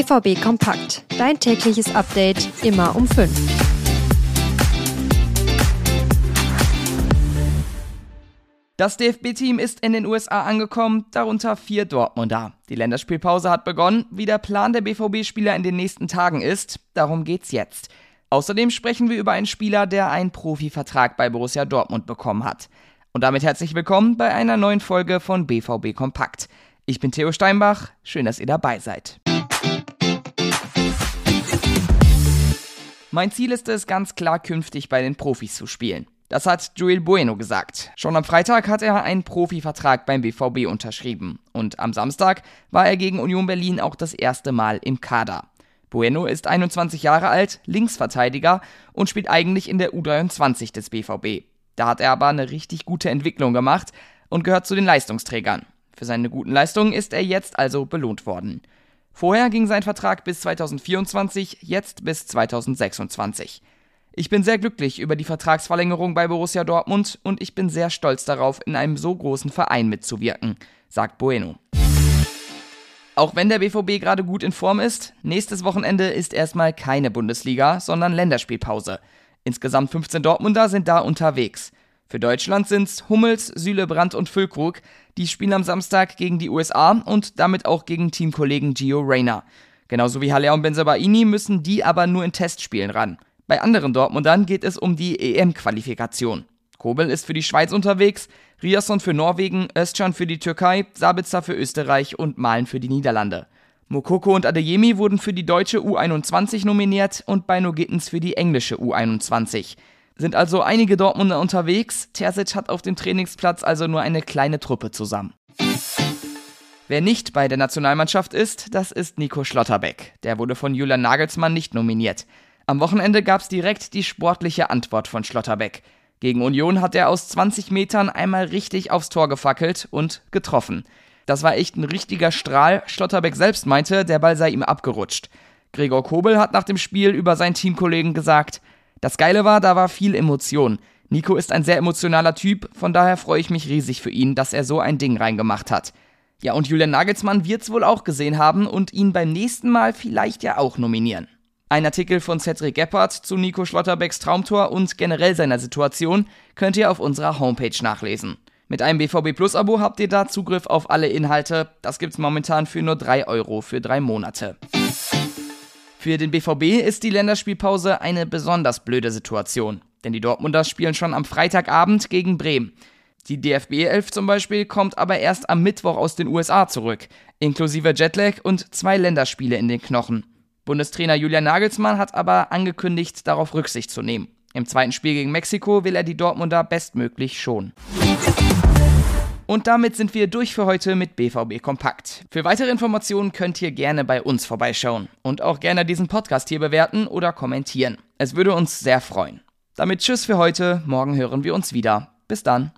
BVB Kompakt. Dein tägliches Update immer um 5. Das DFB-Team ist in den USA angekommen, darunter vier Dortmunder. Die Länderspielpause hat begonnen. Wie der Plan der BVB-Spieler in den nächsten Tagen ist, darum geht's jetzt. Außerdem sprechen wir über einen Spieler, der einen Profivertrag bei Borussia Dortmund bekommen hat. Und damit herzlich willkommen bei einer neuen Folge von BVB Kompakt. Ich bin Theo Steinbach, schön, dass ihr dabei seid. Mein Ziel ist es ganz klar, künftig bei den Profis zu spielen. Das hat Joel Bueno gesagt. Schon am Freitag hat er einen Profivertrag beim BVB unterschrieben. Und am Samstag war er gegen Union Berlin auch das erste Mal im Kader. Bueno ist 21 Jahre alt, Linksverteidiger und spielt eigentlich in der U23 des BVB. Da hat er aber eine richtig gute Entwicklung gemacht und gehört zu den Leistungsträgern. Für seine guten Leistungen ist er jetzt also belohnt worden. Vorher ging sein Vertrag bis 2024, jetzt bis 2026. Ich bin sehr glücklich über die Vertragsverlängerung bei Borussia Dortmund und ich bin sehr stolz darauf, in einem so großen Verein mitzuwirken, sagt Bueno. Auch wenn der BVB gerade gut in Form ist, nächstes Wochenende ist erstmal keine Bundesliga, sondern Länderspielpause. Insgesamt 15 Dortmunder sind da unterwegs. Für Deutschland sind's Hummels, Süle, Brandt und Füllkrug. Die spielen am Samstag gegen die USA und damit auch gegen Teamkollegen Gio Reyna. Genauso wie Haller und Benzabaini müssen die aber nur in Testspielen ran. Bei anderen Dortmundern geht es um die EM-Qualifikation. Kobel ist für die Schweiz unterwegs, Riasson für Norwegen, Özcan für die Türkei, Sabitzer für Österreich und Malen für die Niederlande. Mokoko und Adeyemi wurden für die deutsche U21 nominiert und Beino Gittens für die englische U21. Sind also einige Dortmunder unterwegs, Terzic hat auf dem Trainingsplatz also nur eine kleine Truppe zusammen. Wer nicht bei der Nationalmannschaft ist, das ist Nico Schlotterbeck. Der wurde von Julian Nagelsmann nicht nominiert. Am Wochenende gab es direkt die sportliche Antwort von Schlotterbeck. Gegen Union hat er aus 20 Metern einmal richtig aufs Tor gefackelt und getroffen. Das war echt ein richtiger Strahl. Schlotterbeck selbst meinte, der Ball sei ihm abgerutscht. Gregor Kobel hat nach dem Spiel über seinen Teamkollegen gesagt, das Geile war, da war viel Emotion. Nico ist ein sehr emotionaler Typ, von daher freue ich mich riesig für ihn, dass er so ein Ding reingemacht hat. Ja, und Julian Nagelsmann wird's wohl auch gesehen haben und ihn beim nächsten Mal vielleicht ja auch nominieren. Ein Artikel von Cedric Gebhardt zu Nico Schlotterbecks Traumtor und generell seiner Situation könnt ihr auf unserer Homepage nachlesen. Mit einem BVB Plus Abo habt ihr da Zugriff auf alle Inhalte. Das gibt's momentan für nur 3 Euro für drei Monate. Für den BVB ist die Länderspielpause eine besonders blöde Situation, denn die Dortmunder spielen schon am Freitagabend gegen Bremen. Die DFB 11 zum Beispiel kommt aber erst am Mittwoch aus den USA zurück, inklusive Jetlag und zwei Länderspiele in den Knochen. Bundestrainer Julian Nagelsmann hat aber angekündigt, darauf Rücksicht zu nehmen. Im zweiten Spiel gegen Mexiko will er die Dortmunder bestmöglich schonen. Und damit sind wir durch für heute mit BVB Kompakt. Für weitere Informationen könnt ihr gerne bei uns vorbeischauen und auch gerne diesen Podcast hier bewerten oder kommentieren. Es würde uns sehr freuen. Damit Tschüss für heute, morgen hören wir uns wieder. Bis dann.